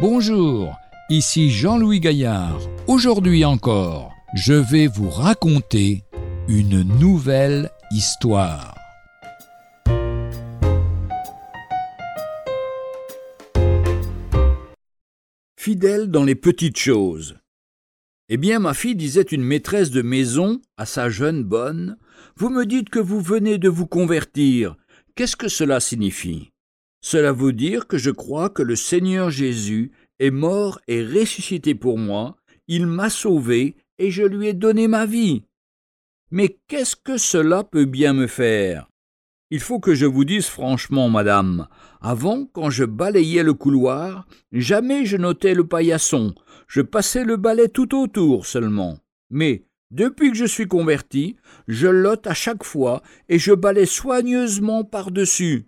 Bonjour, ici Jean-Louis Gaillard. Aujourd'hui encore, je vais vous raconter une nouvelle histoire. Fidèle dans les petites choses. Eh bien, ma fille disait une maîtresse de maison à sa jeune bonne, Vous me dites que vous venez de vous convertir. Qu'est-ce que cela signifie? Cela veut dire que je crois que le Seigneur Jésus est mort et ressuscité pour moi, il m'a sauvé et je lui ai donné ma vie. Mais qu'est-ce que cela peut bien me faire? Il faut que je vous dise franchement, madame, avant, quand je balayais le couloir, jamais je notais le paillasson, je passais le balai tout autour seulement. Mais, depuis que je suis converti, je lote à chaque fois et je balaie soigneusement par-dessus.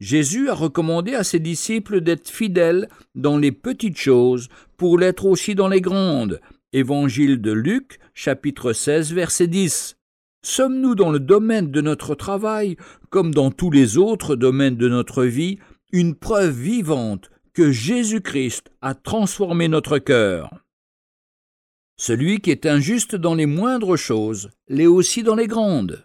Jésus a recommandé à ses disciples d'être fidèles dans les petites choses pour l'être aussi dans les grandes. Évangile de Luc, chapitre 16, verset 10. Sommes-nous dans le domaine de notre travail, comme dans tous les autres domaines de notre vie, une preuve vivante que Jésus-Christ a transformé notre cœur? Celui qui est injuste dans les moindres choses l'est aussi dans les grandes.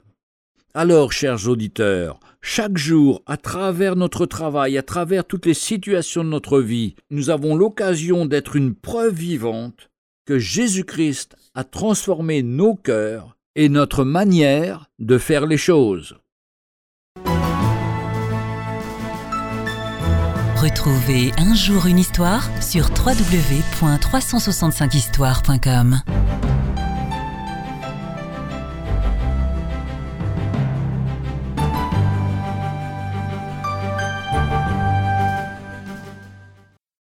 Alors, chers auditeurs, chaque jour, à travers notre travail, à travers toutes les situations de notre vie, nous avons l'occasion d'être une preuve vivante que Jésus-Christ a transformé nos cœurs et notre manière de faire les choses. Retrouvez un jour une histoire sur www.365histoire.com.